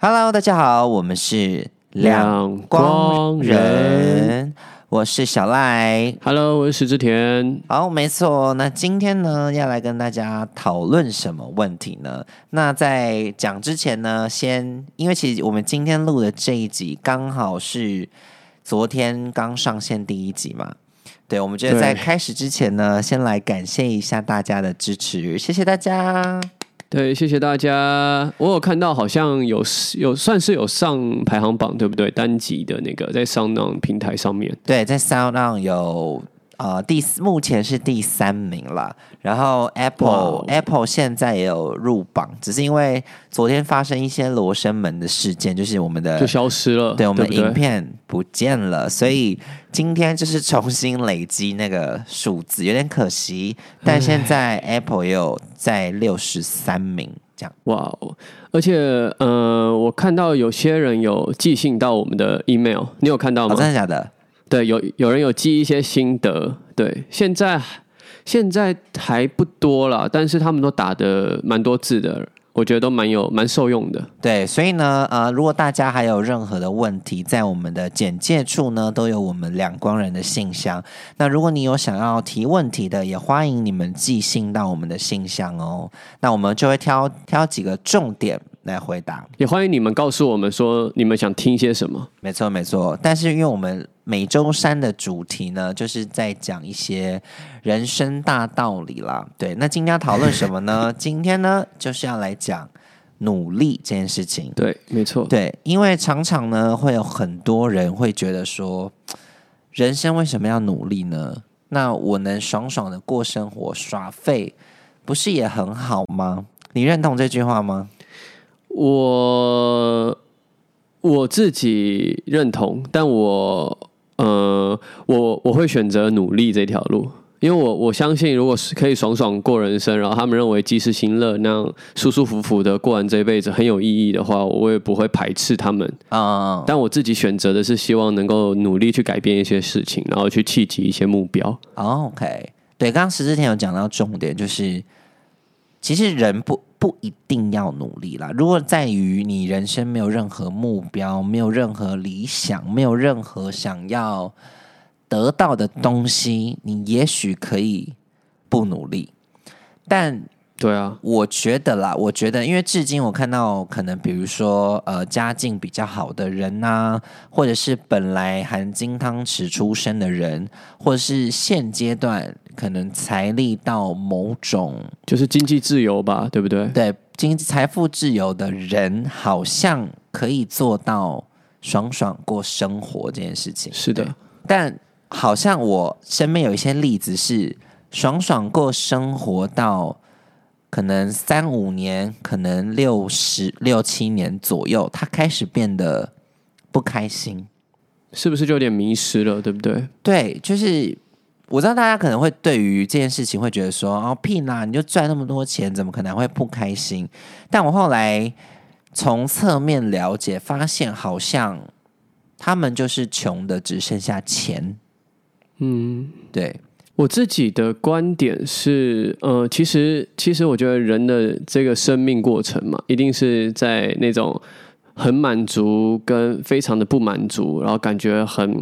Hello，大家好，我们是两光人，我是小赖。Hello，我是石之田。好，没错。那今天呢，要来跟大家讨论什么问题呢？那在讲之前呢，先因为其实我们今天录的这一集刚好是昨天刚上线第一集嘛。对，我们觉得在对开始之前呢，先来感谢一下大家的支持，谢谢大家。对，谢谢大家。我有看到好像有有算是有上排行榜，对不对？单集的那个在 SoundOn 平台上面。对，在 Sound On 有呃第四目前是第三名了，然后 Apple、Apple 现在也有入榜，只是因为昨天发生一些罗生门的事件，就是我们的就消失了，对我们的影片不见了，所以今天就是重新累积那个数字，有点可惜。但现在 Apple 也有在六十三名这样。哇哦！而且呃，我看到有些人有寄信到我们的 email，你有看到哦，吗？真的假的？对，有有人有寄一些心得。对，现在现在还不多啦，但是他们都打的蛮多字的，我觉得都蛮有蛮受用的。对，所以呢，呃，如果大家还有任何的问题，在我们的简介处呢，都有我们两光人的信箱。那如果你有想要提问题的，也欢迎你们寄信到我们的信箱哦。那我们就会挑挑几个重点来回答。也欢迎你们告诉我们说你们想听些什么。没错，没错。但是因为我们每周三的主题呢，就是在讲一些人生大道理啦。对，那今天要讨论什么呢？今天呢，就是要来讲努力这件事情。对，没错。对，因为常常呢，会有很多人会觉得说，人生为什么要努力呢？那我能爽爽的过生活，耍废，不是也很好吗？你认同这句话吗？我我自己认同，但我呃，我我会选择努力这条路，因为我我相信，如果是可以爽爽过人生，然后他们认为及时行乐那样舒舒服服的过完这一辈子很有意义的话，我也不会排斥他们。嗯，但我自己选择的是希望能够努力去改变一些事情，然后去契及一些目标。哦 OK，对，刚刚石之前有讲到重点，就是其实人不不一定要努力啦。如果在于你人生没有任何目标，没有任何理想，没有任何想要得到的东西，你也许可以不努力。但对啊，我觉得啦，我觉得，因为至今我看到可能比如说呃家境比较好的人呐、或者是本来含金汤匙出身的人，或者是现阶段可能财力到某种就是经济自由吧，对不对？对经济财富自由的人，好像可以做到爽爽过生活这件事情。是的，但好像我身边有一些例子是爽爽过生活到可能三五年，可能六十六七年左右，他开始变得不开心。是不是就有点迷失了，对不对？对，就是我知道大家可能会对于这件事情会觉得说，哦屁啦，你就赚那么多钱，怎么可能会不开心？但我后来从侧面了解，发现好像他们就是穷的只剩下钱。嗯。对，我自己的观点是，呃，其实其实我觉得人的这个生命过程嘛，一定是在那种很满足跟非常的不满足，然后感觉很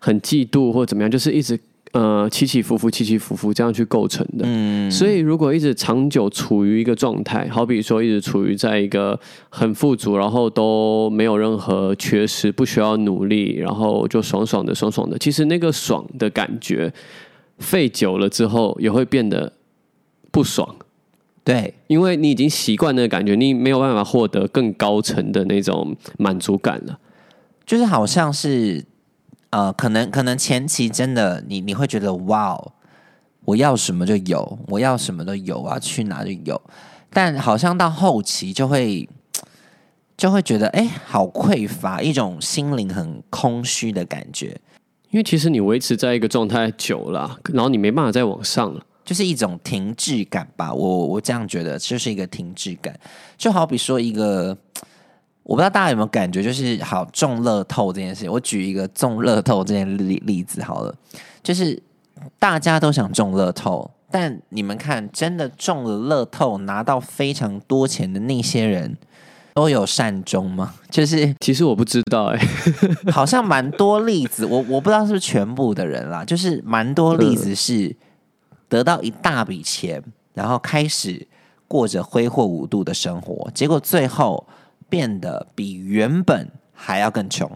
很嫉妒或怎么样，就是一直呃起起伏伏、起起伏伏这样去构成的。嗯，所以，如果一直长久处于一个状态，好比说一直处于在一个很富足，然后都没有任何缺失，不需要努力，然后就爽爽的、爽爽的，其实那个爽的感觉，费久了之后也会变得不爽，对，因为你已经习惯那个感觉，你没有办法获得更高层的那种满足感了。就是好像是呃，可能可能前期真的你你会觉得哇哦，我要什么就有，我要什么都有，我要去哪就有，但好像到后期就会就会觉得哎、好匮乏，一种心灵很空虚的感觉，因为其实你维持在一个状态久了，然后你没办法再往上了。就是一种停滞感吧。我我这样觉得，就是一个停滞感，就好比说一个。我不知道大家有没有感觉，就是好中乐透这件事。我举一个中乐透这件例例子好了，就是大家都想中乐透，但你们看，真的中了乐透拿到非常多钱的那些人，都有善终吗？就是其实我不知道哎、好像蛮多例子，我我不知道是不是全部的人啦，就是蛮多例子是得到一大笔钱，然后开始过着挥霍无度的生活，结果最后变得比原本还要更穷。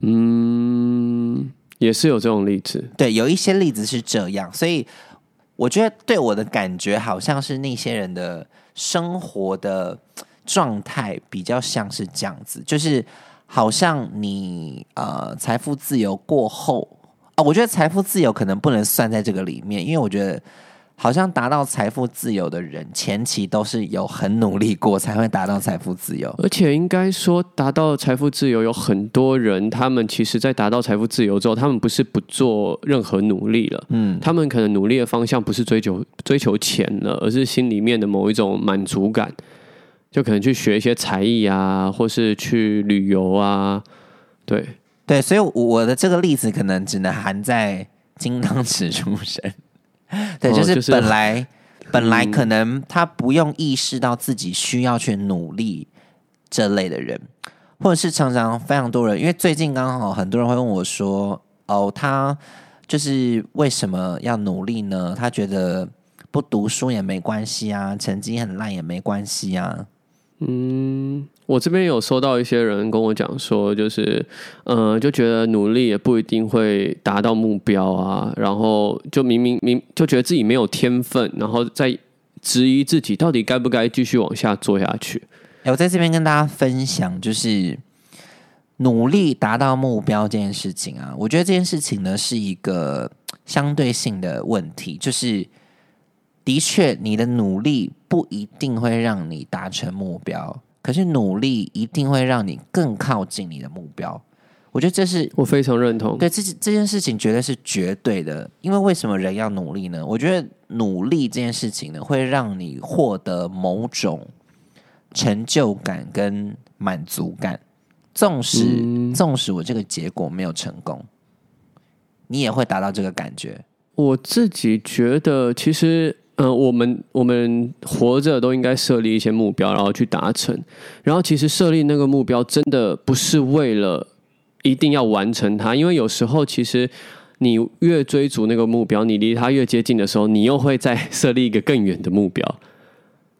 嗯，也是有这种例子。对，有一些例子是这样，所以我觉得对我的感觉好像是那些人的生活的状态比较像是这样子，就是好像你呃财富自由过后啊、我觉得财富自由可能不能算在这个里面，因为我觉得。好像达到财富自由的人，前期都是有很努力过才会达到财富自由。而且应该说，达到财富自由有很多人，他们其实在达到财富自由之后，他们不是不做任何努力了，嗯，他们可能努力的方向不是追求追求钱了，而是心里面的某一种满足感，就可能去学一些才艺啊，或是去旅游啊，对，对，所以我的这个例子可能只能含在金汤匙出身。对，就哦就是是本来、本来嗯可能他不用意识到自己需要去努力这类的人，或者是常常非常多人，因为最近刚好很多人会问我说：“哦，他就是为什么要努力呢？他觉得不读书也没关系啊，成绩很烂也没关系啊。”嗯，我这边有收到一些人跟我讲说，就是，呃，就觉得努力也不一定会达到目标啊，然后就明明明就觉得自己没有天分，然后再质疑自己到底该不该继续往下做下去。哎，我在这边跟大家分享，就是努力达到目标这件事情啊，我觉得这件事情呢是一个相对性的问题，就是的确你的努力不一定会让你达成目标，可是努力一定会让你更靠近你的目标。我觉得这是我非常认同。对这这件事情绝对是绝对的，因为为什么人要努力呢？我觉得努力这件事情呢，会让你获得某种成就感跟满足感。纵使、嗯纵使我这个结果没有成功，你也会达到这个感觉。我自己觉得，其实，呃，我们我们活着都应该设立一些目标，然后去达成。然后，其实设立那个目标，真的不是为了一定要完成它，因为有时候其实你越追逐那个目标，你离它越接近的时候，你又会再设立一个更远的目标。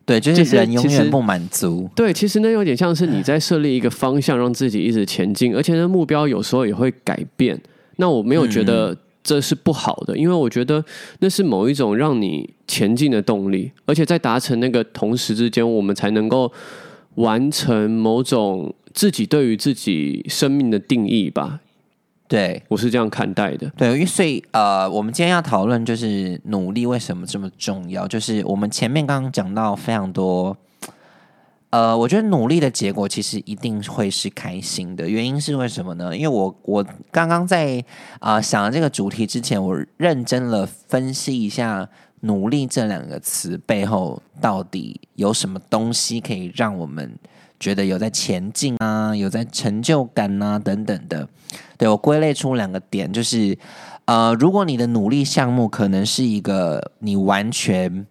对，就就是是人永远不满足。对，其实那有点像是你在设立一个方向，让自己一直前进，而且那目标有时候也会改变。那我没有觉得这是不好的，因为我觉得那是某一种让你前进的动力，而且在达成那个同时之间，我们才能够完成某种自己对于自己生命的定义吧。对我是这样看待的。对，因为所以呃，我们今天要讨论就是努力为什么这么重要，就是我们前面刚刚讲到非常多。呃，我觉得努力的结果其实一定会是开心的。原因是为什么呢？因为我我刚刚在啊、呃想这个主题之前，我认真了分析一下“努力”这两个词背后到底有什么东西可以让我们觉得有在前进啊，有在成就感啊等等的。对我归类出两个点，就是呃，如果你的努力项目可能是一个你完全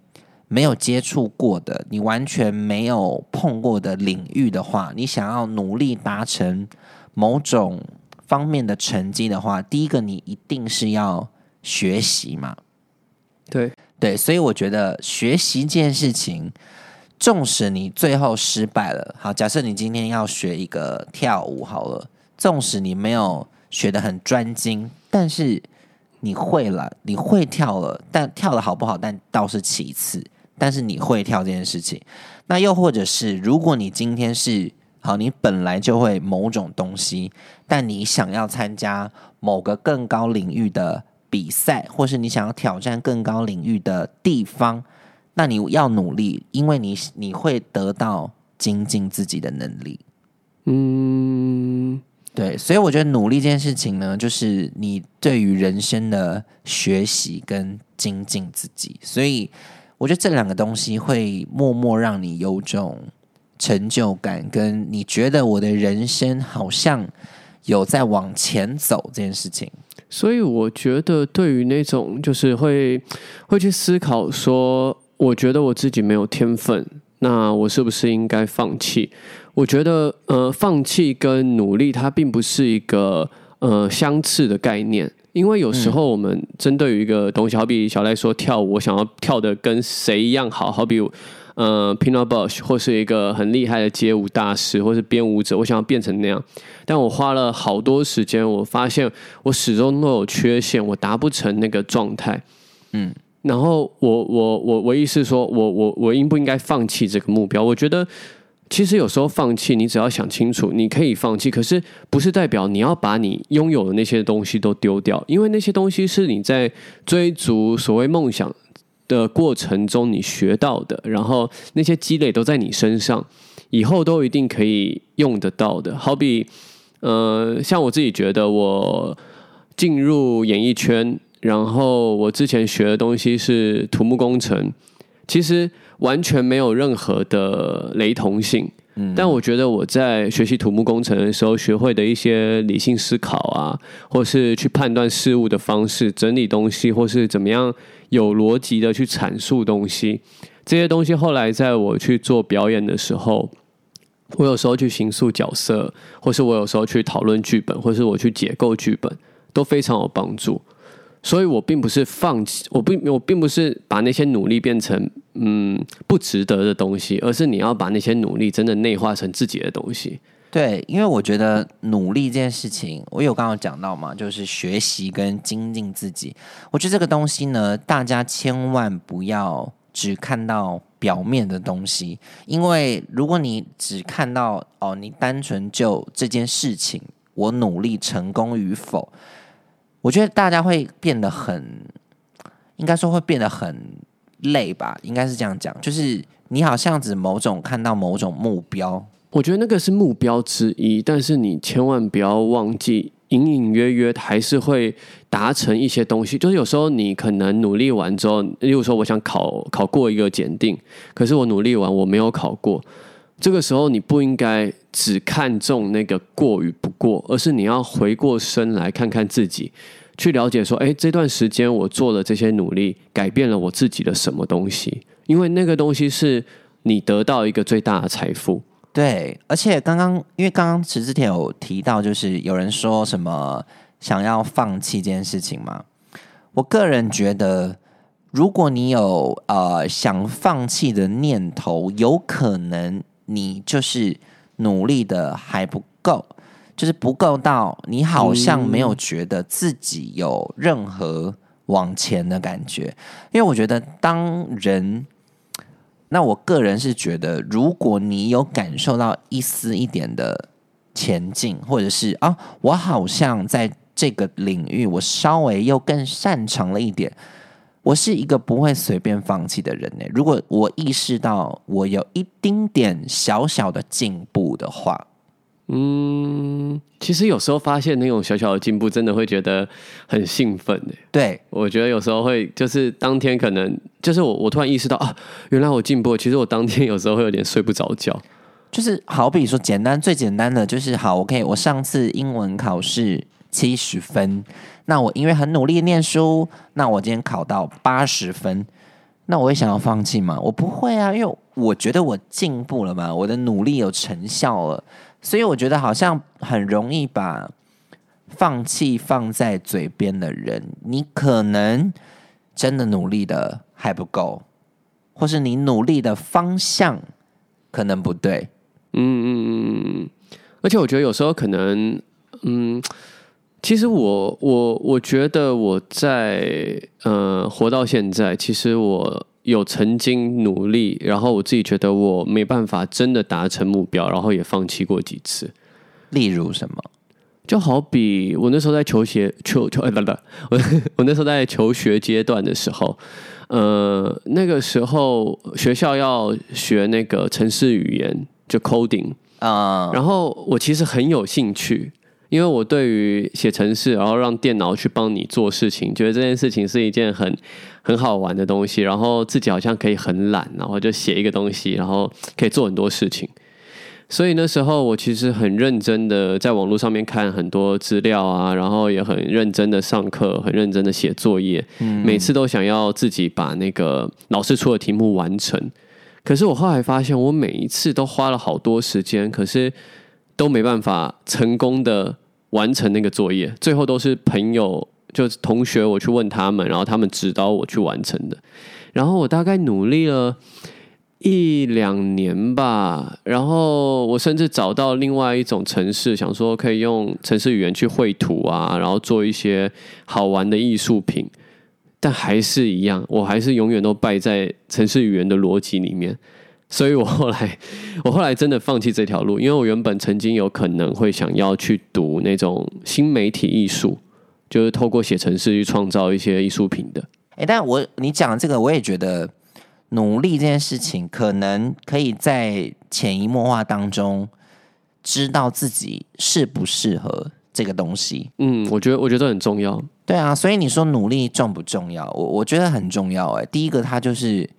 没有接触过的、你完全没有碰过的领域的话，你想要努力达成某种方面的成绩的话，第一个你一定是要学习嘛。对，对，所以我觉得学习这件事情，纵使你最后失败了，好，假设你今天要学一个跳舞好了，纵使你没有学得很专精，但是你会了，你会跳了，但跳的好不好，但倒是其次，但是你会跳这件事情，那又或者是如果你今天是好，你本来就会某种东西，但你想要参加某个更高领域的比赛，或是你想要挑战更高领域的地方，那你要努力，因为你你会得到精进自己的能力。嗯，对，所以我觉得努力这件事情呢，就是你对于人生的学习跟精进自己。所以我觉得这两个东西会默默让你有种成就感，跟你觉得我的人生好像有在往前走这件事情。所以我觉得，对于那种就是会会去思考说，我觉得我自己没有天分，那我是不是应该放弃？我觉得，呃，放弃跟努力它并不是一个呃相似的概念，因为有时候我们针对于一个东西，好比小赖说跳舞，我想要跳的跟谁一样好，好比呃 p i n a Bush 或是一个很厉害的街舞大师，或是编舞者，我想要变成那样，但我花了好多时间，我发现我始终都有缺陷，我达不成那个状态，嗯。然后我我我我意思说，我我我应不应该放弃这个目标？我觉得其实有时候放弃，你只要想清楚，你可以放弃，可是不是代表你要把你拥有的那些东西都丢掉，因为那些东西是你在追逐所谓梦想的过程中你学到的，然后那些积累都在你身上，以后都一定可以用得到的。好比呃，像我自己觉得，我进入演艺圈。然后我之前学的东西是土木工程，其实完全没有任何的雷同性。嗯，但我觉得我在学习土木工程的时候，学会的一些理性思考啊，或是去判断事物的方式、整理东西，或是怎么样有逻辑的去阐述东西，这些东西后来在我去做表演的时候，我有时候去形塑角色，或是我有时候去讨论剧本，或是我去解构剧本，都非常有帮助。所以我并不是放弃，我并我并不是把那些努力变成嗯不值得的东西，而是你要把那些努力真的内化成自己的东西。对，因为我觉得努力这件事情，我有刚刚讲到嘛，就是学习跟精进自己。我觉得这个东西呢，大家千万不要只看到表面的东西，因为如果你只看到哦，你单纯就这件事情，我努力成功与否。我觉得大家会变得很，应该说会变得很累吧，应该是这样讲。就是你好像只某种看到某种目标，我觉得那个是目标之一，但是你千万不要忘记，隐隐约约还是会达成一些东西。就是有时候你可能努力完之后，例如说我想考考过一个检定，可是我努力完我没有考过。这个时候，你不应该只看重那个过与不过，而是你要回过身来看看自己，去了解说：哎，这段时间我做了这些努力，改变了我自己的什么东西？因为那个东西是你得到一个最大的财富。对，而且刚刚因为刚刚池之前有提到，就是有人说什么想要放弃这件事情嘛？我个人觉得，如果你有呃想放弃的念头，有可能。你就是努力的还不够，就是不够到你好像没有觉得自己有任何往前的感觉。因为我觉得，当人，那我个人是觉得，如果你有感受到一丝一点的前进，或者是啊，我好像在这个领域，我稍微又更擅长了一点。我是一个不会随便放弃的人呢。如果我意识到我有一丁点小小的进步的话，嗯，其实有时候发现那种小小的进步，真的会觉得很兴奋呢。对，我觉得有时候会，就是当天可能就是我，我突然意识到啊，原来我进步。其实我当天有时候会有点睡不着觉。就是好比说，简单最简单的就是好，OK，我上次英文考试七十分。那我因为很努力念书，那我今天考到八十分，那我会想要放弃吗？我不会啊，因为我觉得我进步了嘛，我的努力有成效了，所以我觉得好像很容易把放弃放在嘴边的人，你可能真的努力的还不够，或是你努力的方向可能不对。嗯嗯嗯嗯，而且我觉得有时候可能，嗯。其实我我我觉得我在呃活到现在，其实我有曾经努力，然后我自己觉得我没办法真的达成目标，然后也放弃过几次。例如什么？就好比我那时候在求学求求哎不不，我 我那时候在求学阶段的时候，呃那个时候学校要学那个城市语言，就 coding 啊，然后我其实很有兴趣。因为我对于写程式，然后让电脑去帮你做事情，觉得这件事情是一件很很好玩的东西，然后自己好像可以很懒，然后就写一个东西，然后可以做很多事情。所以那时候我其实很认真的在网络上面看很多资料啊，然后也很认真的上课，很认真的写作业，每次都想要自己把那个老师出的题目完成。可是我后来发现，我每一次都花了好多时间，可是都没办法成功的完成那个作业，最后都是朋友就同学我去问他们，然后他们指导我去完成的。然后我大概努力了一两年吧，然后我甚至找到另外一种城市，想说可以用城市语言去绘图啊，然后做一些好玩的艺术品，但还是一样，我还是永远都败在城市语言的逻辑里面。所以我后来，我后来真的放弃这条路，因为我原本曾经有可能会想要去读那种新媒体艺术，就是透过写程式去创造一些艺术品的。哎，但我你讲这个，我也觉得努力这件事情，可能可以在潜移默化当中知道自己适不适合这个东西。嗯，我觉得我觉得很重要。对啊，所以你说努力重不重要？我我觉得很重要。哎，第一个它就是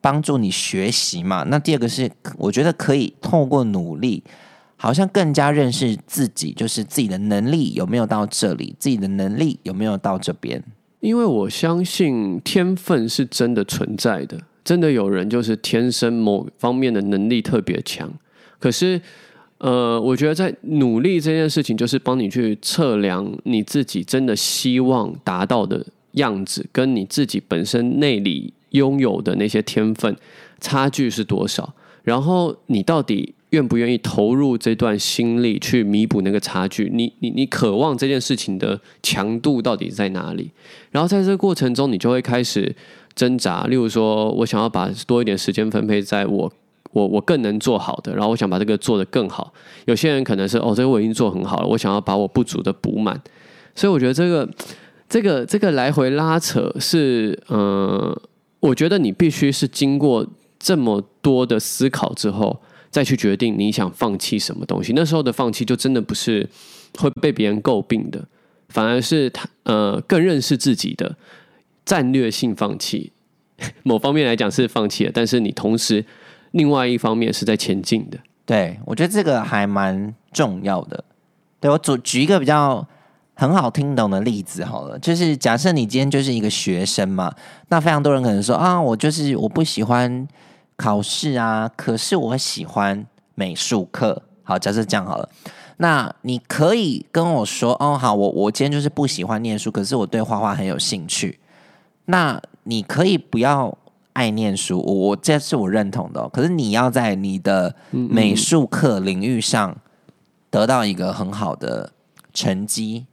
帮助你学习嘛。那第二个是，我觉得可以透过努力，好像更加认识自己，就是自己的能力有没有到这里，自己的能力有没有到这边。因为我相信天分是真的存在的，真的有人就是天生某方面的能力特别强。可是，呃，我觉得在努力这件事情，就是帮你去测量你自己真的希望达到的样子，跟你自己本身内里拥有的那些天分差距是多少，然后你到底。愿不愿意投入这段心力去弥补那个差距？你你你渴望这件事情的强度到底在哪里？然后在这个过程中，你就会开始挣扎。例如说，我想要把多一点时间分配在我我我更能做好的，然后我想把这个做得更好。有些人可能是哦，这个我已经做很好了，我想要把我不足的补满。所以我觉得这个这个这个来回拉扯是，嗯，我觉得你必须是经过这么多的思考之后。再去决定你想放弃什么东西，那时候的放弃就真的不是会被别人诟病的，反而是他呃更认识自己的战略性放弃。某方面来讲是放弃了，但是你同时另外一方面是在前进的。对我觉得这个还蛮重要的。对我举举一个比较很好听懂的例子好了，就是假设你今天就是一个学生嘛，那非常多人可能说啊，我就是我不喜欢。考试啊，可是我喜欢美术课。好，假设这样好了，那你可以跟我说，哦，好，我我今天就是不喜欢念书，可是我对画画很有兴趣。那你可以不要爱念书，我我这是我认同的。可是你要在你的美术课领域上得到一个很好的成绩。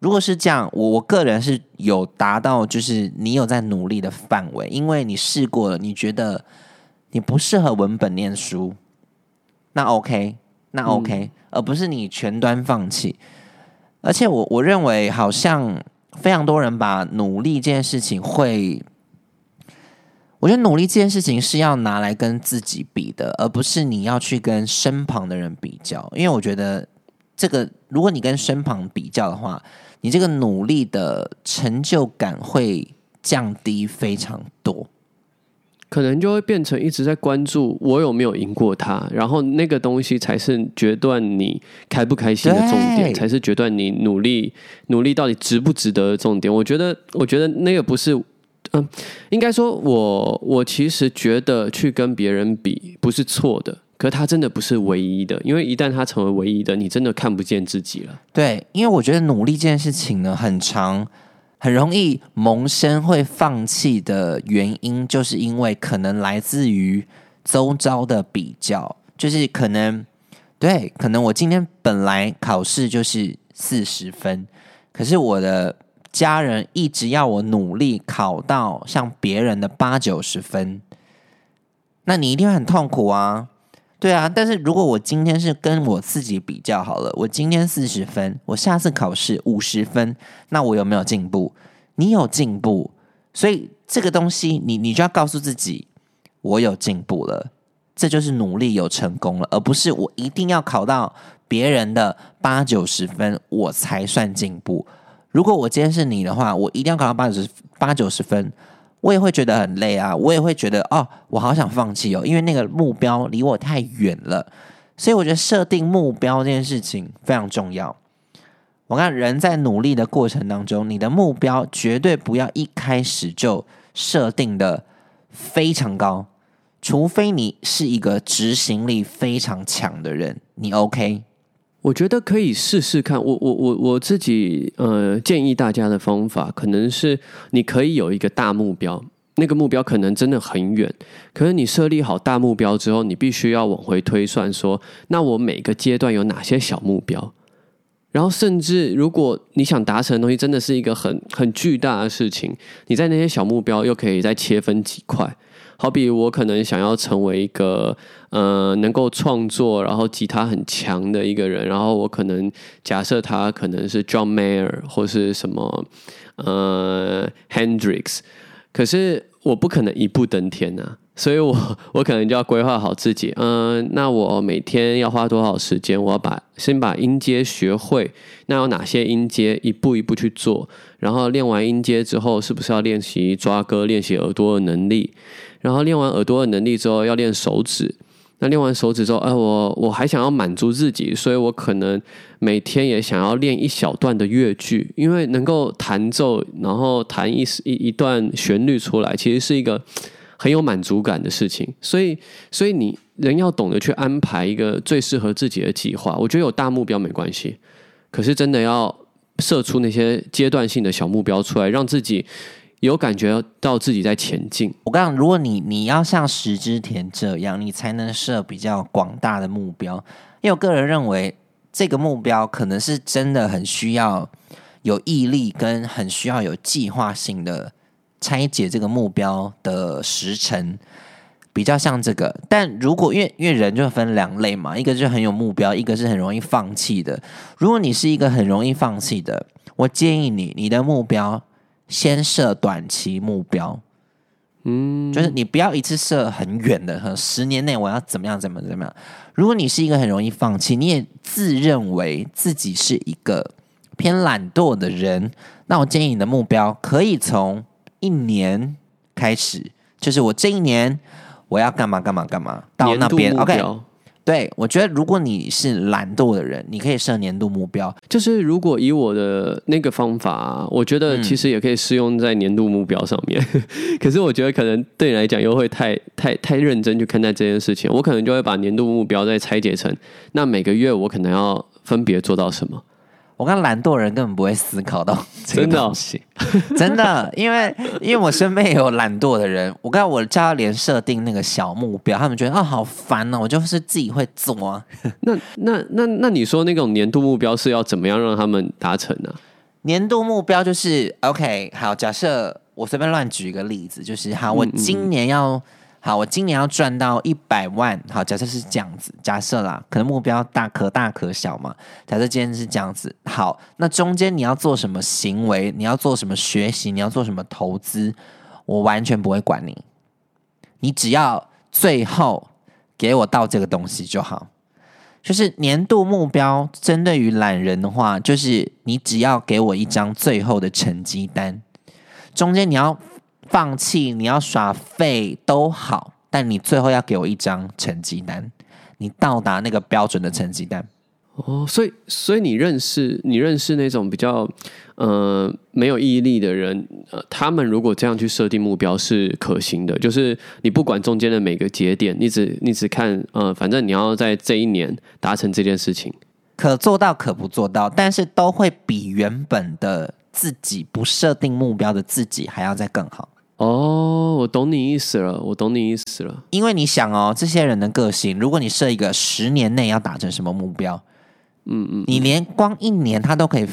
如果是这样，我我个人是有达到，就是你有在努力的范围，因为你试过了，你觉得。你不适合文本念书，那 OK，那 OK，而不是你全端放弃。而且我我认为，好像非常多人把努力这件事情会，我觉得努力这件事情是要拿来跟自己比的，而不是你要去跟身旁的人比较。因为我觉得这个，如果你跟身旁比较的话，你这个努力的成就感会降低非常多。可能就会变成一直在关注我有没有赢过他，然后那个东西才是决断你开不开心的重点，才是决断你努力努力到底值不值得的重点。我觉得，我觉得那个不是，嗯，应该说，我我其实觉得去跟别人比不是错的，可是他真的不是唯一的，因为一旦他成为唯一的，你真的看不见自己了。对，因为我觉得努力这件事情呢，很长。很容易萌生会放弃的原因，就是因为可能来自于周遭的比较，就是可能对，可能我今天本来考试就是四十分，可是我的家人一直要我努力考到像别人的八九十分，那你一定会很痛苦啊。对啊，但是如果我今天是跟我自己比较好了，我今天四十分，我下次考试五十分，那我有没有进步？你有进步，所以这个东西，你你就要告诉自己，我有进步了，这就是努力有成功了，而不是我一定要考到别人的八九十分我才算进步。如果我今天是你的话，我一定要考到八九十八九十分。我也会觉得很累啊，我也会觉得哦，我好想放弃哦，因为那个目标离我太远了。所以我觉得设定目标这件事情非常重要。我看人在努力的过程当中，你的目标绝对不要一开始就设定的非常高，除非你是一个执行力非常强的人，你 OK。我觉得可以试试看。我我我我自己呃建议大家的方法，可能是你可以有一个大目标，那个目标可能真的很远。可是你设立好大目标之后，你必须要往回推算，说那我每个阶段有哪些小目标。然后，甚至如果你想达成的东西真的是一个很很巨大的事情，你在那些小目标又可以再切分几块。好比我可能想要成为一个呃能够创作，然后吉他很强的一个人，然后我可能假设他可能是 John Mayer 或是什么呃 Hendrix，可是我不可能一步登天呐，所以我我可能就要规划好自己，嗯，那我每天要花多少时间？我要把先把音阶学会，那有哪些音阶？一步一步去做，然后练完音阶之后，是不是要练习抓歌、练习耳朵的能力？然后练完耳朵的能力之后，要练手指。那练完手指之后，哎，我我还想要满足自己，所以我可能每天也想要练一小段的乐句，因为能够弹奏，然后弹一一一段旋律出来，其实是一个很有满足感的事情。所以，所以你人要懂得去安排一个最适合自己的计划。我觉得有大目标没关系，可是真的要设出那些阶段性的小目标出来，让自己。有感觉到自己在前进。我刚刚，如果你你要像石之田这样，你才能设比较广大的目标。因为我个人认为，这个目标可能是真的很需要有毅力，跟很需要有计划性的拆解这个目标的时程，比较像这个。但如果因为因为人就分两类嘛，一个是很有目标，一个是很容易放弃的。如果你是一个很容易放弃的，我建议你，你的目标。先设短期目标，嗯，就是你不要一次设很远的，和十年内我要怎么样，怎么怎么样。如果你是一个很容易放弃，你也自认为自己是一个偏懒惰的人，那我建议你的目标可以从一年开始，就是我这一年我要干嘛干嘛干嘛，到那边 OK。对，我觉得如果你是懒惰的人，你可以设年度目标。就是如果以我的那个方法，我觉得其实也可以适用在年度目标上面。可是我觉得可能对你来讲又会太太太认真去看待这件事情。我可能就会把年度目标再拆解成，那每个月我可能要分别做到什么。我看懒惰人根本不会思考到 这个东西，真的，因为因为我身边也有懒惰的人，我看我叫他连设定那个小目标，他们觉得啊好烦哦，我就是自己会做啊。那那那那你说那种年度目标是要怎么样让他们达成呢？年度目标就是 OK，好，假设我随便乱举一个例子，就是好，我今年要。好，我今年要赚到一百万。好，假设是这样子，假设啦，可能目标大可大可小嘛。假设今天是这样子，好，那中间你要做什么行为？你要做什么学习？你要做什么投资？我完全不会管你，你只要最后给我到这个东西就好。就是年度目标，针对于懒人的话，就是你只要给我一张最后的成绩单，中间你要。放弃，你要耍废都好，但你最后要给我一张成绩单，你到达那个标准的成绩单。哦，所以，所以你认识你认识那种比较呃没有毅力的人，呃，他们如果这样去设定目标是可行的，就是你不管中间的每个节点，你只你只看呃，反正你要在这一年达成这件事情，可做到可不做到，但是都会比原本的自己不设定目标的自己还要再更好。哦，我懂你意思了，我懂你意思了。因为你想哦，这些人的个性，如果你设一个十年内要达成什么目标，嗯嗯，你连光一年他都可以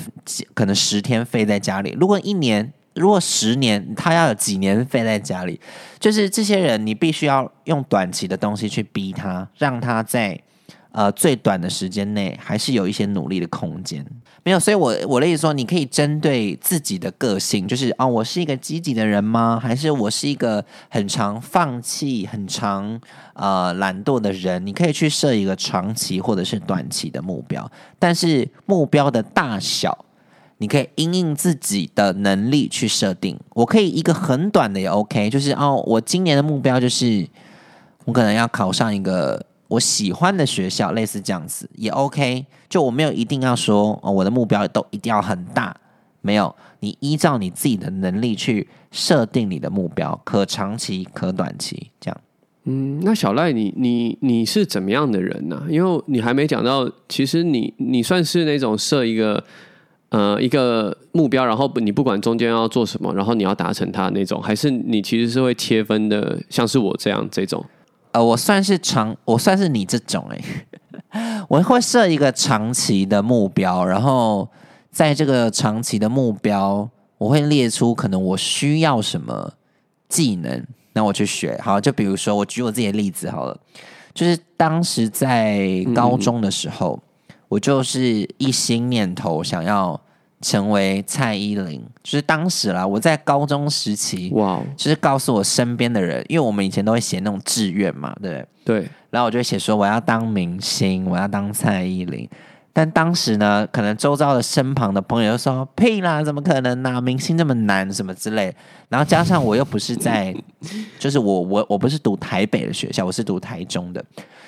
可能十天废在家里。如果一年，如果十年，他要有几年废在家里，就是这些人，你必须要用短期的东西去逼他，让他在。呃，最短的时间内还是有一些努力的空间，没有，所以我我的意思说，你可以针对自己的个性，就是啊，我是一个积极的人吗？还是我是一个很常放弃、很常呃懒惰的人？你可以去设一个长期或者是短期的目标，但是目标的大小，你可以因应自己的能力去设定。我可以一个很短的也 OK，就是哦，我今年的目标就是我可能要考上一个。我喜欢的学校类似这样子也 OK，就我没有一定要说哦，我的目标都一定要很大，没有，你依照你自己的能力去设定你的目标，可长期可短期这样。嗯，那小赖，你你你是怎么样的人呢、因为你还没讲到，其实你你算是那种设一个呃一个目标，然后不你不管中间要做什么，然后你要达成它那种，还是你其实是会切分的，像是我这样这种。呃，我算是长，我算是你这种哎、我会设一个长期的目标，然后在这个长期的目标，我会列出可能我需要什么技能，那我去学。好，就比如说我举我自己的例子好了，就是当时在高中的时候，我就是一心念头想要成为蔡依林，就是当时啦，我在高中时期，哇哦，就是告诉我身边的人，因为我们以前都会写那种志愿嘛，对不对？对，然后我就会写说我要当明星，我要当蔡依林。但当时呢，可能周遭的身旁的朋友就说：“屁啦，怎么可能呢、明星这么难，什么之类。”然后加上我又不是在，就是我我我不是读台北的学校，我是读台中的，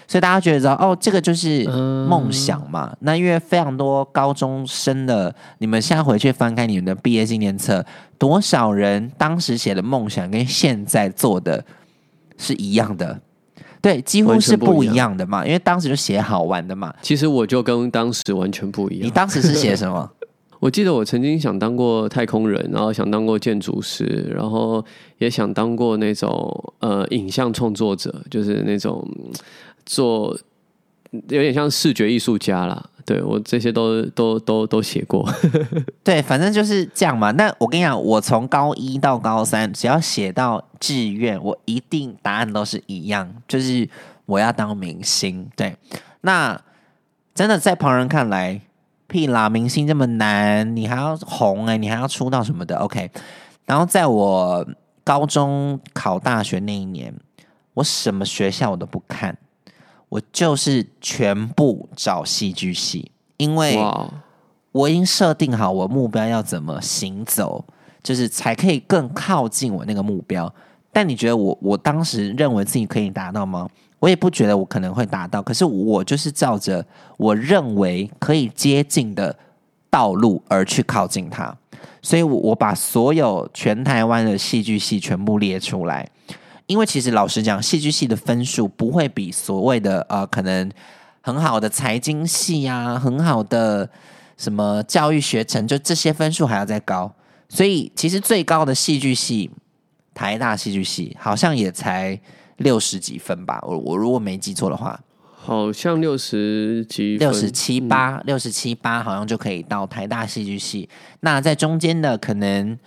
所以大家觉得哦，这个就是梦想嘛。那因为非常多高中生的，你们现在回去翻开你们的毕业纪念册，多少人当时写的梦想跟现在做的是一样的？对，几乎是不一样样的嘛，因为当时就写好玩的嘛。其实我就跟当时完全不一样你。当时是写什么？我记得我曾经想当过太空人，然后想当过建筑师，然后也想当过那种呃影像创作者，就是那种嗯做有点像视觉艺术家啦。对我这些都都都都写过。对，反正就是这样嘛。那我跟你讲，我从高一到高三，只要写到志愿，我一定答案都是一样，就是我要当明星。对，那真的在旁人看来，屁啦，明星这么难，你还要红哎、你还要出道什么的。OK，然后在我高中考大学那一年，我什么学校我都不看，我就是全部找戏剧系，因为。我已经设定好我目标要怎么行走，就是才可以更靠近我那个目标。但你觉得我我当时认为自己可以达到吗？我也不觉得我可能会达到，可是我就是照着我认为可以接近的道路而去靠近它。所以我，我把所有全台湾的戏剧系全部列出来，因为其实老实讲，戏剧系的分数不会比所谓的呃可能很好的财经系啊，很好的什么教育学程，就这些分数还要再高。所以其实最高的戏剧系，台大戏剧系好像也才六十几分吧，我我如果没记错的话，好像六十几，六十七八，六十七八好像就可以到台大戏剧系。那在中间的可能，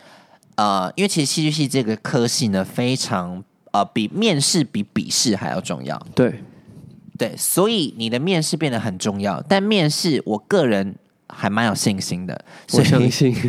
呃，因为其实戏剧系这个科系呢，非常呃比面试比笔试还要重要。对，对，所以你的面试变得很重要。但面试，我个人还蛮有信心的。所我以相信。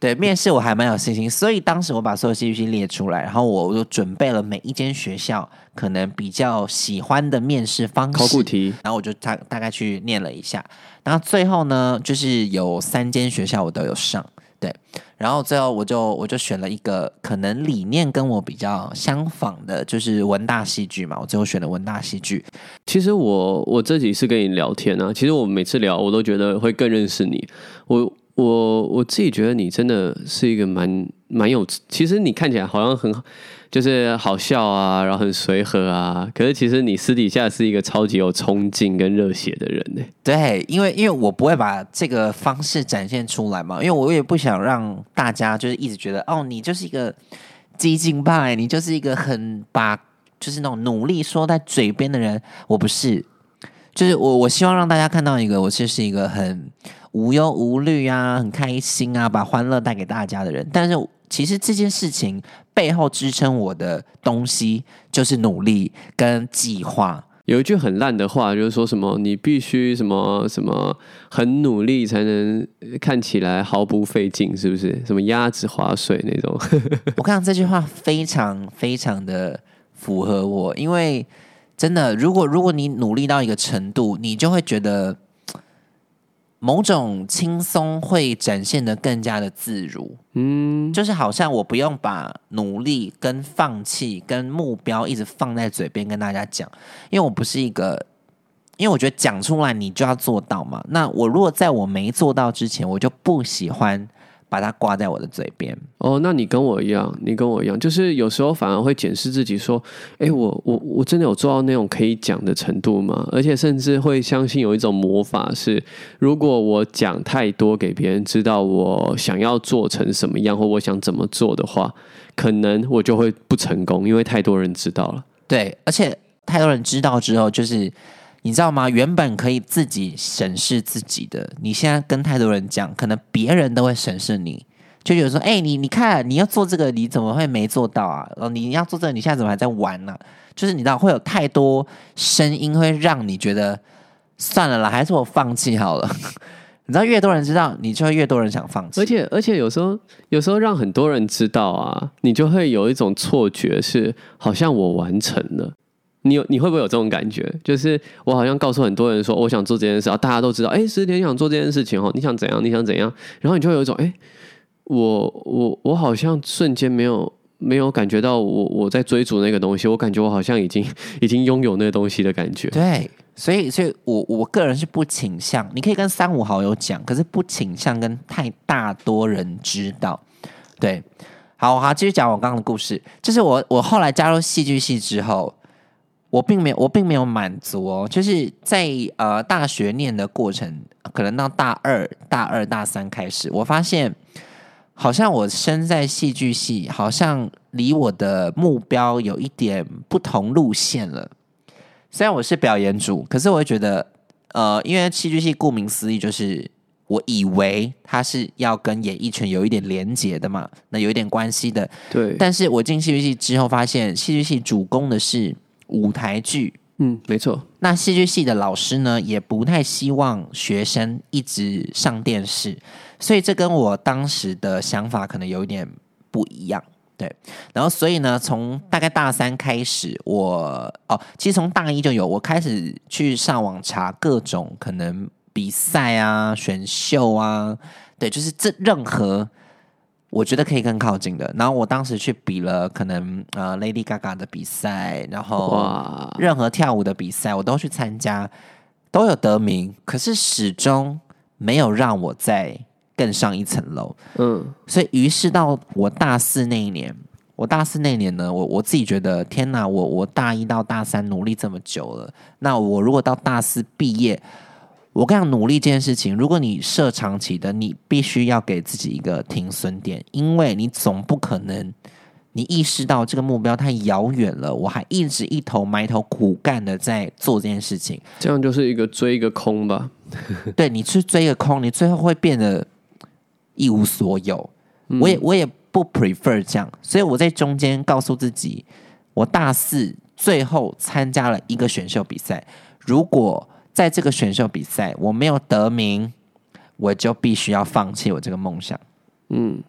对面试我还蛮有信心，所以当时我把所有戏剧系列出来，然后我就准备了每一间学校可能比较喜欢的面试方式考古，题，然后我就大大概去念了一下，然后最后呢，就是有三间学校我都有上，对，然后最后我就我就选了一个可能理念跟我比较相仿的，就是文大戏剧嘛，我最后选了文大戏剧，其实我我这几次跟你聊天啊，其实我每次聊我都觉得会更认识你。我我我自己觉得你真的是一个蛮蛮有，其实你看起来好像很好就是好笑啊，然后很随和啊，可是其实你私底下是一个超级有冲劲跟热血的人呢。对，因为因为我不会把这个方式展现出来嘛，因为我也不想让大家就是一直觉得哦，你就是一个激进派，你就是一个很把就是那种努力说在嘴边的人，我不是，就是我我希望让大家看到一个我其实是一个很无忧无虑啊，很开心啊，把欢乐带给大家的人。但是其实这件事情背后支撑我的东西就是努力跟计划。有一句很烂的话，就是说什么你必须什么什么很努力才能看起来毫不费劲，是不是？什么鸭子划水那种？我看到这句话非常非常的符合我，因为真的，如果如果你努力到一个程度，你就会觉得某种轻松会展现的更加的自如，嗯，就是好像我不用把努力跟放弃跟目标一直放在嘴边跟大家讲，因为我不是一个。因为我觉得讲出来你就要做到嘛。那我如果在我没做到之前，我就不喜欢把它挂在我的嘴边。哦，那你跟我一样，你跟我一样，就是有时候反而会检视自己，说，哎，我我我真的有做到那种可以讲的程度吗？而且甚至会相信有一种魔法是，如果我讲太多给别人知道我想要做成什么样，或我想怎么做的话，可能我就会不成功，因为太多人知道了。对，而且太多人知道之后，就是你知道吗？原本可以自己审视自己的，你现在跟太多人讲，可能别人都会审视你。就有人说：“哎，你你看，你要做这个，你怎么会没做到啊？哦，你要做这个，你现在怎么还在玩呢？就是你知道，会有太多声音会让你觉得算了啦，还是我放弃好了。你知道，越多人知道，你就会越多人想放弃。而且，而且有时候，有时候让很多人知道啊，你就会有一种错觉，是好像我完成了。你有，你会不会有这种感觉？就是我好像告诉很多人说，我想做这件事，啊，大家都知道，哎，十天想做这件事情哦，你想怎样？你想怎样？然后你就有一种，哎。我我我好像瞬间没有没有感觉到我我在追逐那个东西，我感觉我好像已经 已经拥有那个东西的感觉。对，所以所以我我个人是不倾向，你可以跟三五好友讲，可是不倾向跟太大多人知道。对，好我好继续讲我刚刚的故事，就是我我后来加入戏剧系之后，我并没有我并没有满足哦，就是在呃大学念的过程，可能到大二大二大三开始，我发现。好像我身在戏剧系，好像离我的目标有一点不同路线了。虽然我是表演组，可是我会觉得，呃，因为戏剧系顾名思义，就是我以为它是要跟演艺圈有一点连结的嘛，那有一点关系的。对。但是我进戏剧系之后，发现戏剧系主攻的是舞台剧。嗯，没错。那戏剧系的老师呢，也不太希望学生一直上电视。所以这跟我当时的想法可能有一点不一样，对。然后所以呢，从大概大三开始，我哦，其实从大一就有，我开始去上网查各种可能比赛啊、选秀啊，对，就是这任何我觉得可以更靠近的。然后我当时去比了可能呃 Lady Gaga 的比赛，然后任何跳舞的比赛我都去参加，都有得名，可是始终没有让我在。更上一层楼，嗯，所以于是到我大四那一年，我大四那年呢，我我自己觉得，天哪，我我大一到大三努力这么久了，那我如果到大四毕业，我跟你讲，努力这件事情，如果你设长期的，你必须要给自己一个停损点，因为你总不可能，你意识到这个目标太遥远了，我还一直一头埋头苦干的在做这件事情，这样就是一个追一个空吧？对你去追一个空，你最后会变得。一无所有，我也我也不 prefer 这样，所以我在中间告诉自己，我大四最后参加了一个选秀比赛，如果在这个选秀比赛我没有得名，我就必须要放弃我这个梦想。嗯，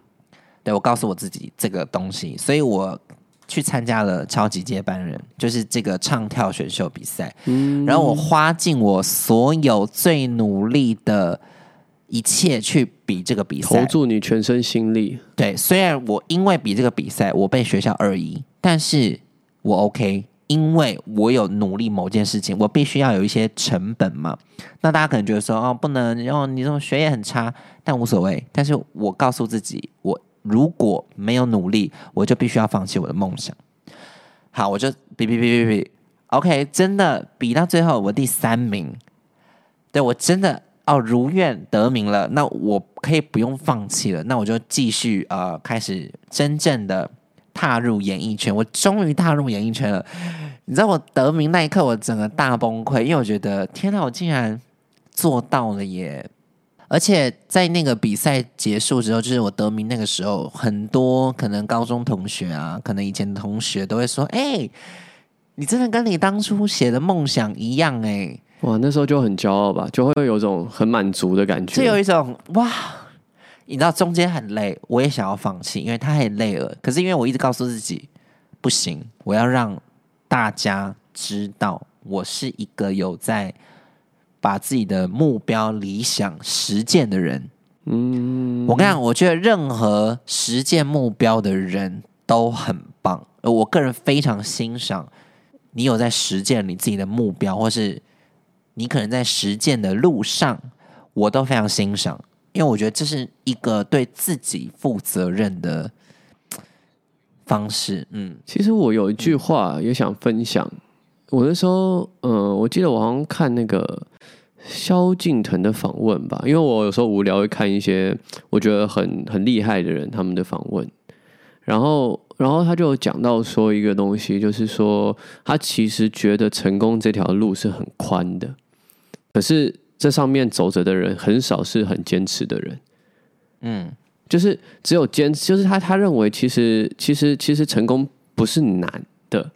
对我告诉我自己这个东西，所以我去参加了超级接班人，就是这个唱跳选秀比赛。嗯，然后我花尽我所有最努力的。一切去比这个比赛，投注你全身心力。对，虽然我因为比这个比赛，我被学校二一，但是我 OK，因为我有努力某件事情，我必须要有一些成本嘛。那大家可能觉得说，哦，不能，然后你这种学业很差，但无所谓。但是我告诉自己，我如果没有努力，我就必须要放弃我的梦想。好，我就比比比比比，OK，真的比到最后，我第三名。对我真的。哦，如愿得名了，那我可以不用放弃了，那我就继续呃，开始真正的踏入演艺圈。我终于踏入演艺圈了，你知道我得名那一刻，我整个大崩溃，因为我觉得天哪，我竟然做到了耶！而且在那个比赛结束之后，就是我得名那个时候，很多可能高中同学啊，可能以前的同学都会说：“哎，你真的跟你当初写的梦想一样哎。”哇，那时候就很骄傲吧，就会有种很满足的感觉。就有一种哇，你知道中间很累，我也想要放弃，因为他很累了。可是因为我一直告诉自己不行，我要让大家知道我是一个有在把自己的目标理想实践的人。嗯，我跟你讲，我觉得任何实践目标的人都很棒，我个人非常欣赏你有在实践你自己的目标，或是。你可能在实践的路上，我都非常欣赏。因为我觉得这是一个对自己负责任的方式。嗯，其实我有一句话也想分享。我那时候，嗯，我记得我好像看那个萧敬腾的访问吧，因为我有时候无聊会看一些我觉得很很厉害的人他们的访问，然后，然后他就有讲到说一个东西，就是说他其实觉得成功这条路是很宽的，可是这上面走着的人很少是很坚持的人，嗯，就是只有坚，就是他他认为其实其实其实成功不是难的。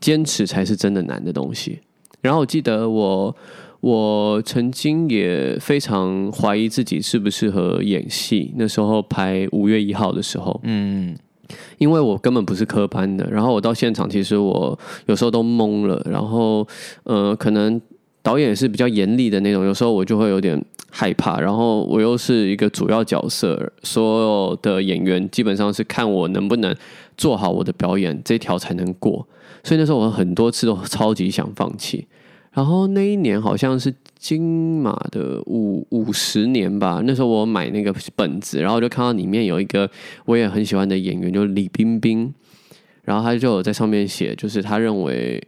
坚持才是真的难的东西。然后我记得我我曾经也非常怀疑自己适不适合演戏。那时候拍五月一号的时候，嗯，因为我根本不是科班的。然后我到现场，其实我有时候都懵了。然后呃，可能导演是比较严厉的那种，有时候我就会有点害怕。然后我又是一个主要角色，所有的演员基本上是看我能不能做好我的表演，这条才能过。所以那时候我很多次都超级想放弃，然后那一年好像是金马的五五十年吧。那时候我买那个本子，然后就看到里面有一个我也很喜欢的演员，就是李冰冰。然后他就有在上面写，就是他认为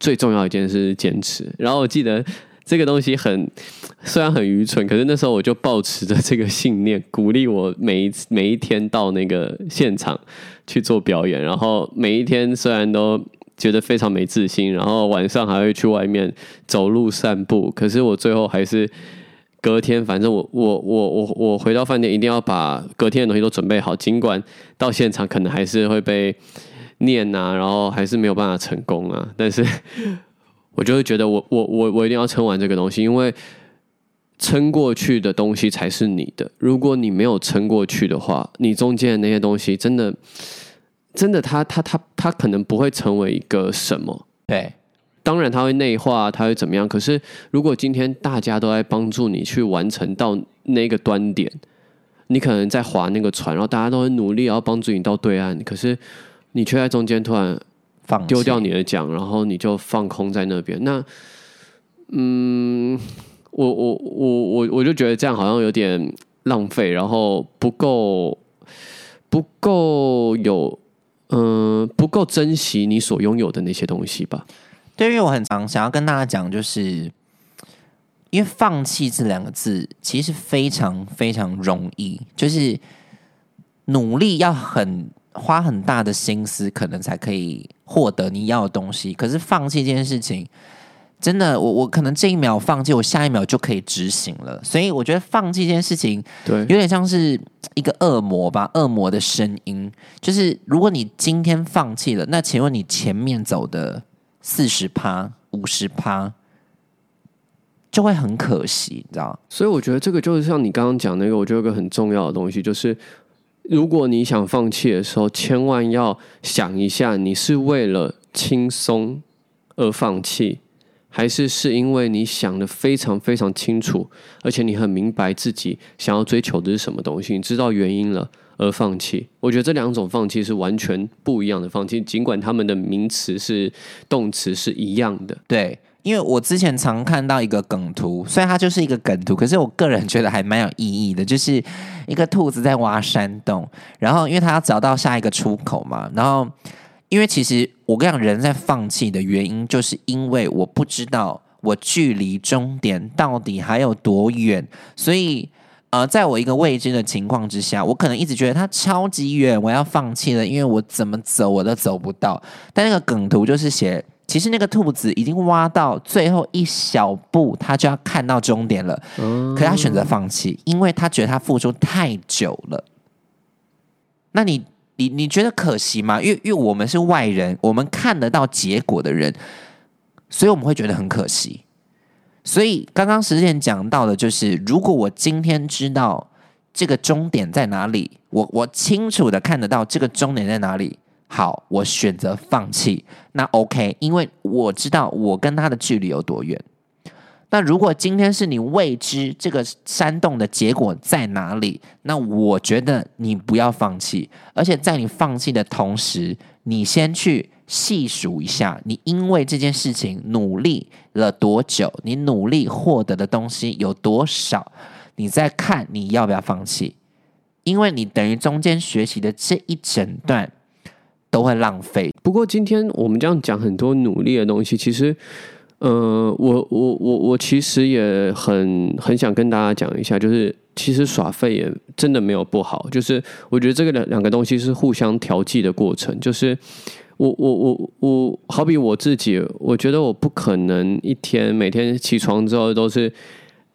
最重要一件事是坚持。然后我记得这个东西很虽然很愚蠢，可是那时候我就抱持着这个信念，鼓励我每一次每一天到那个现场去做表演。然后每一天虽然都觉得非常没自信，然后晚上还会去外面走路散步。可是我最后还是隔天，反正我我我我我回到饭店一定要把隔天的东西都准备好。尽管到现场可能还是会被念啊，然后还是没有办法成功啊。但是我就会觉得，我我我我一定要撑完这个东西，因为撑过去的东西才是你的。如果你没有撑过去的话，你中间的那些东西真的。真的，它它它它可能不会成为一个什么？对，当然他会内化，他会怎么样？可是如果今天大家都在帮助你去完成到那个端点，你可能在划那个船，然后大家都很努力，然后帮助你到对岸，可是你却在中间突然放丢掉你的奖，然后你就放空在那边。那，嗯，我我我我我就觉得这样好像有点浪费，然后不够不够有。嗯，不够珍惜你所拥有的那些东西吧？对，因为我很常想要跟大家讲，就是因为放弃这两个字其实非常非常容易，就是努力要很花很大的心思，可能才可以获得你要的东西。可是放弃这件事情。真的，我我可能这一秒放弃，我下一秒就可以执行了。所以我觉得放弃这件事情，对，有点像是一个恶魔吧，恶魔的声音。就是如果你今天放弃了，那请问你前面走的四十趴、五十趴，就会很可惜，你知道所以我觉得这个就是像你刚刚讲那个，我觉得有个很重要的东西，就是如果你想放弃的时候，千万要想一下，你是为了轻松而放弃。还是是因为你想的非常非常清楚，而且你很明白自己想要追求的是什么东西，你知道原因了而放弃。我觉得这两种放弃是完全不一样的放弃，尽管他们的名词是动词是一样的。对，因为我之前常看到一个梗图，虽然它就是一个梗图，可是我个人觉得还蛮有意义的，就是一个兔子在挖山洞，然后因为它要找到下一个出口嘛，然后。因为其实我跟你讲，人在放弃的原因，就是因为我不知道我距离终点到底还有多远，所以呃，在我一个未知的情况之下，我可能一直觉得它超级远，我要放弃了，因为我怎么走我都走不到。但那个梗图就是写，其实那个兔子已经挖到最后一小步，它就要看到终点了，可是他选择放弃，因为他觉得他付出太久了。那你？你你觉得可惜吗？因为因为我们是外人，我们看得到结果的人，所以我们会觉得很可惜。所以刚刚时间讲到的，就是如果我今天知道这个终点在哪里，我我清楚的看得到这个终点在哪里，好，我选择放弃，那 OK，因为我知道我跟他的距离有多远。那如果今天是你未知这个山洞的结果在哪里，那我觉得你不要放弃，而且在你放弃的同时，你先去细数一下，你因为这件事情努力了多久，你努力获得的东西有多少，你再看你要不要放弃，因为你等于中间学习的这一整段都会浪费。不过今天我们这样讲很多努力的东西，其实，呃，我我我我其实也很很想跟大家讲一下，就是其实耍废也真的没有不好，就是我觉得这个两两个东西是互相调剂的过程，就是我我我我好比我自己，我觉得我不可能一天每天起床之后都是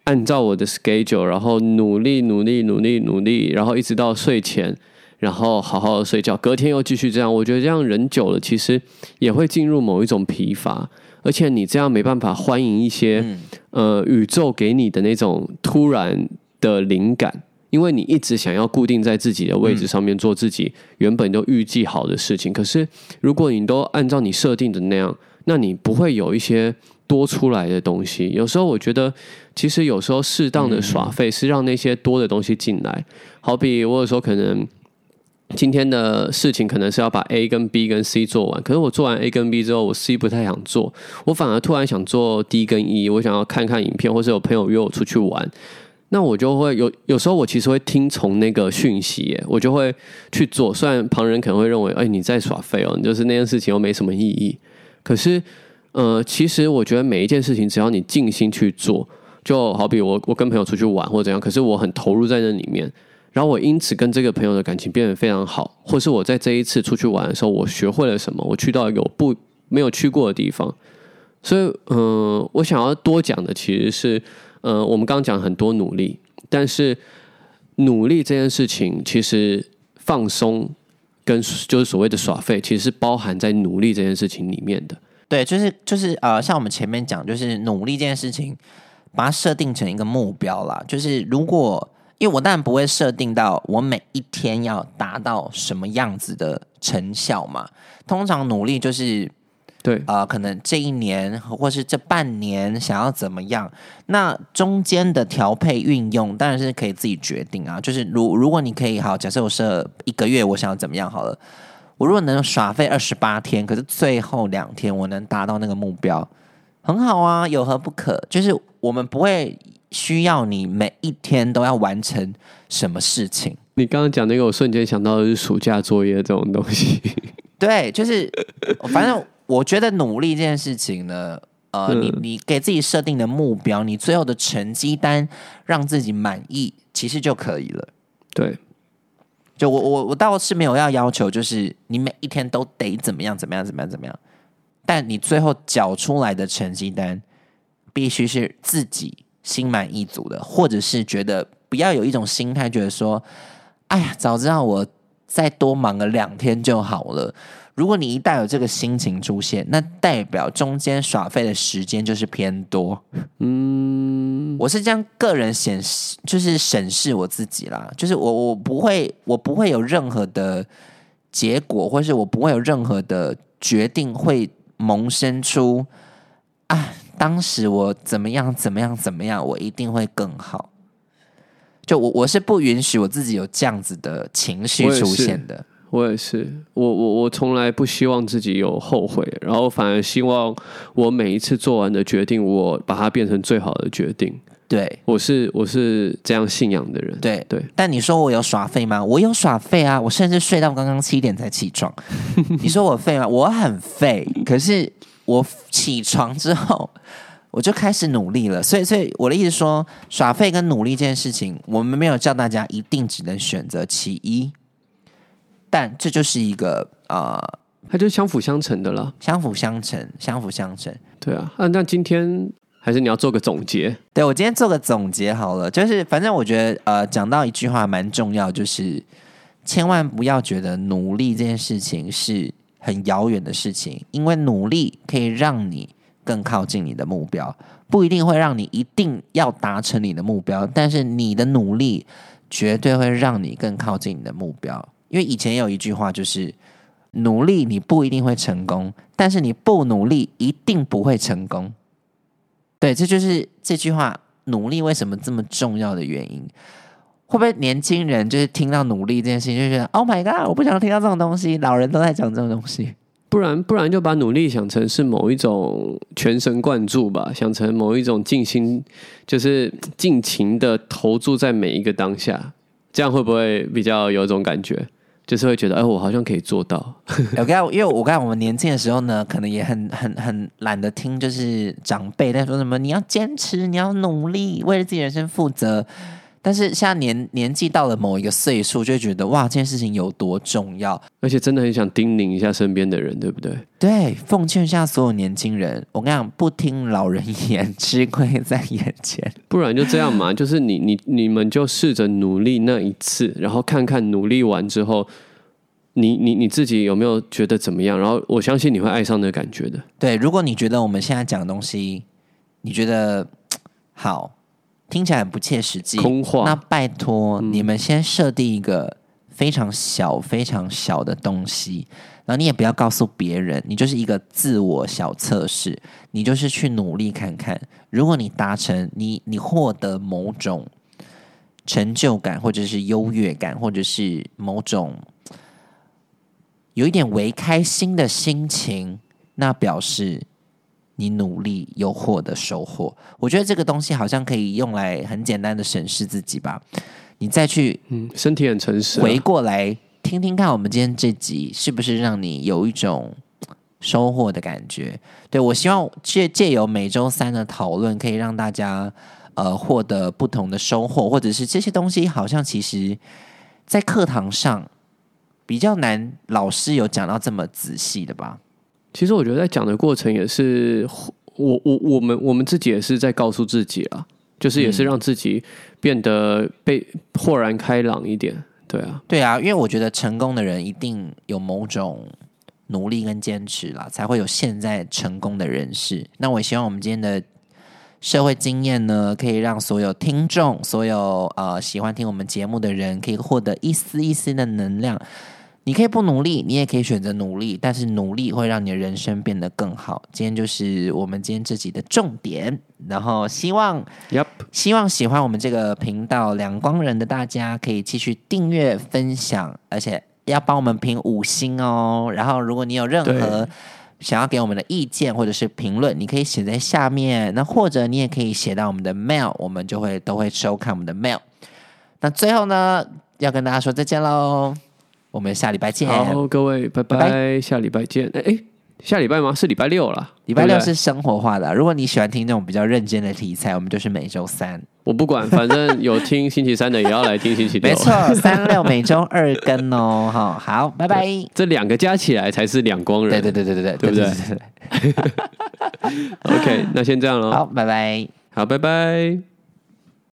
按照我的 schedule，然后努力努力努力努力，然后一直到睡前。然后好好的睡觉，隔天又继续这样。我觉得这样人久了，其实也会进入某一种疲乏，而且你这样没办法欢迎一些呃宇宙给你的那种突然的灵感，因为你一直想要固定在自己的位置上面做自己原本就预计好的事情。可是如果你都按照你设定的那样，那你不会有一些多出来的东西。有时候我觉得，其实有时候适当的耍废是让那些多的东西进来。好比我有时候可能。今天的事情可能是要把 A 跟 B 跟 C 做完，可是我做完 A 跟 B 之后，我 C 不太想做，我反而突然想做 D 跟 E，我想要看看影片，或是有朋友约我出去玩，那我就会有有时候我其实会听从那个讯息，我就会去做。虽然旁人可能会认为，哎，你在耍废哦，你就是那件事情又没什么意义。可是，呃，其实我觉得每一件事情，只要你尽心去做，就好比我我跟朋友出去玩或怎样，可是我很投入在那里面。然后我因此跟这个朋友的感情变得非常好，或是我在这一次出去玩的时候，我学会了什么？我去到有不没有去过的地方，所以，嗯，我想要多讲的其实是，呃，我们刚刚讲很多努力，但是努力这件事情，其实放松跟就是所谓的耍废，其实是包含在努力这件事情里面的。对，就是就是呃，像我们前面讲，就是努力这件事情，把它设定成一个目标啦，就是如果。因为我当然不会设定到我每一天要达到什么样子的成效嘛。通常努力就是对啊，可能这一年或是这半年想要怎么样，那中间的调配运用当然是可以自己决定啊。就是如如果你可以好，假设我设一个月我想要怎么样好了，我如果能耍费二十八天，可是最后两天我能达到那个目标，很好啊，有何不可？就是我们不会。需要你每一天都要完成什么事情？你刚刚讲那个，我瞬间想到的是暑假作业这种东西。对，就是反正我觉得努力这件事情呢，呃，你你给自己设定的目标，你最后的成绩单让自己满意，其实就可以了。对，就我我我倒是没有要要求，就是你每一天都得怎么样怎么样怎么样怎么样，但你最后缴出来的成绩单必须是自己。心满意足的，或者是觉得不要有一种心态，觉得说，哎呀，早知道我再多忙个两天就好了。如果你一旦有这个心情出现，那代表中间耍废的时间就是偏多。嗯，我是这样个人显示，就是审视我自己啦，就是我我不会，我不会有任何的结果，或是我不会有任何的决定会萌生出啊。当时我怎么样怎么样怎么样，我一定会更好。就我我是不允许我自己有这样子的情绪出现的。我也是，我我我从来不希望自己有后悔，然后反而希望我每一次做完的决定，我把它变成最好的决定。对，我是我是这样信仰的人。对对，但你说我有耍废吗？我有耍废啊！我甚至睡到刚刚七点才起床。你说我废吗？我很废，可是。我起床之后，我就开始努力了。所以，所以我的意思说，耍废跟努力这件事情，我们没有叫大家一定只能选择其一，但这就是一个呃，它就相辅相成的了，相辅相成，相辅相成。对啊，啊，那今天还是你要做个总结？对我今天做个总结好了，就是反正我觉得呃，讲到一句话蛮重要，就是千万不要觉得努力这件事情是。很遥远的事情，因为努力可以让你更靠近你的目标，不一定会让你一定要达成你的目标，但是你的努力绝对会让你更靠近你的目标。因为以前有一句话就是：努力你不一定会成功，但是你不努力一定不会成功。对，这就是这句话努力为什么这么重要的原因。会不会年轻人就是听到努力这件事情就觉得 Oh my God，我不想听到这种东西。老人都在讲这种东西，不然不然就把努力想成是某一种全神贯注吧，想成某一种尽心，就是尽情的投注在每一个当下，这样会不会比较有种感觉？就是会觉得，哎，我好像可以做到。我刚因为我刚我们年轻的时候呢，可能也很很很懒得听，就是长辈在说什么，你要坚持，你要努力，为了自己人生负责。但是现在年年纪到了某一个岁数，就会觉得哇，这件事情有多重要，而且真的很想叮咛一下身边的人，对不对？对，奉劝一下所有年轻人，我跟你讲，不听老人言，吃亏在眼前。不然就这样嘛，就是你你你们就试着努力那一次，然后看看努力完之后，你你你自己有没有觉得怎么样？然后我相信你会爱上那感觉的。对，如果你觉得我们现在讲的东西，你觉得 好。听起来很不切实际，空话。那拜托你们先设定一个非常小、非常小的东西，然后你也不要告诉别人，你就是一个自我小测试，你就是去努力看看。如果你达成，你你获得某种成就感，或者是优越感，或者是某种有一点微开心的心情，那表示。你努力有获得收获，我觉得这个东西好像可以用来很简单的审视自己吧。你再去，嗯，身体很诚实，回过来听听看，我们今天这集是不是让你有一种收获的感觉？对我希望借借由每周三的讨论，可以让大家呃获得不同的收获，或者是这些东西好像其实，在课堂上比较难，老师有讲到这么仔细的吧？其实我觉得在讲的过程也是，我我我们我们自己也是在告诉自己啊，就是也是让自己变得被豁然开朗一点，对啊，对啊，因为我觉得成功的人一定有某种努力跟坚持啦，才会有现在成功的人士。那我希望我们今天的社会经验呢，可以让所有听众、所有呃喜欢听我们节目的人，可以获得一丝一丝的能量。你可以不努力，你也可以选择努力，但是努力会让你的人生变得更好。今天就是我们今天这集的重点，然后希望，Yep，希望喜欢我们这个频道两光人的大家可以继续订阅、分享，而且要帮我们评五星哦。然后，如果你有任何想要给我们的意见或者是评论，你可以写在下面，那或者你也可以写到我们的 mail，我们就会都会收看我们的 mail。那最后呢，要跟大家说再见喽。我们下礼拜见。好，各位，拜拜，下礼拜见。哎哎，下礼拜吗？是礼拜六了。礼拜六是生活化的。如果你喜欢听那种比较认真的题材，我们就是每周三。我不管，反正有听星期三的也要来听星期六。没错，三六每周二更哦。好，好，拜拜。这两个加起来才是两光人。对对对对对对，对不对？OK，那先这样喽。好，拜拜。好，拜拜。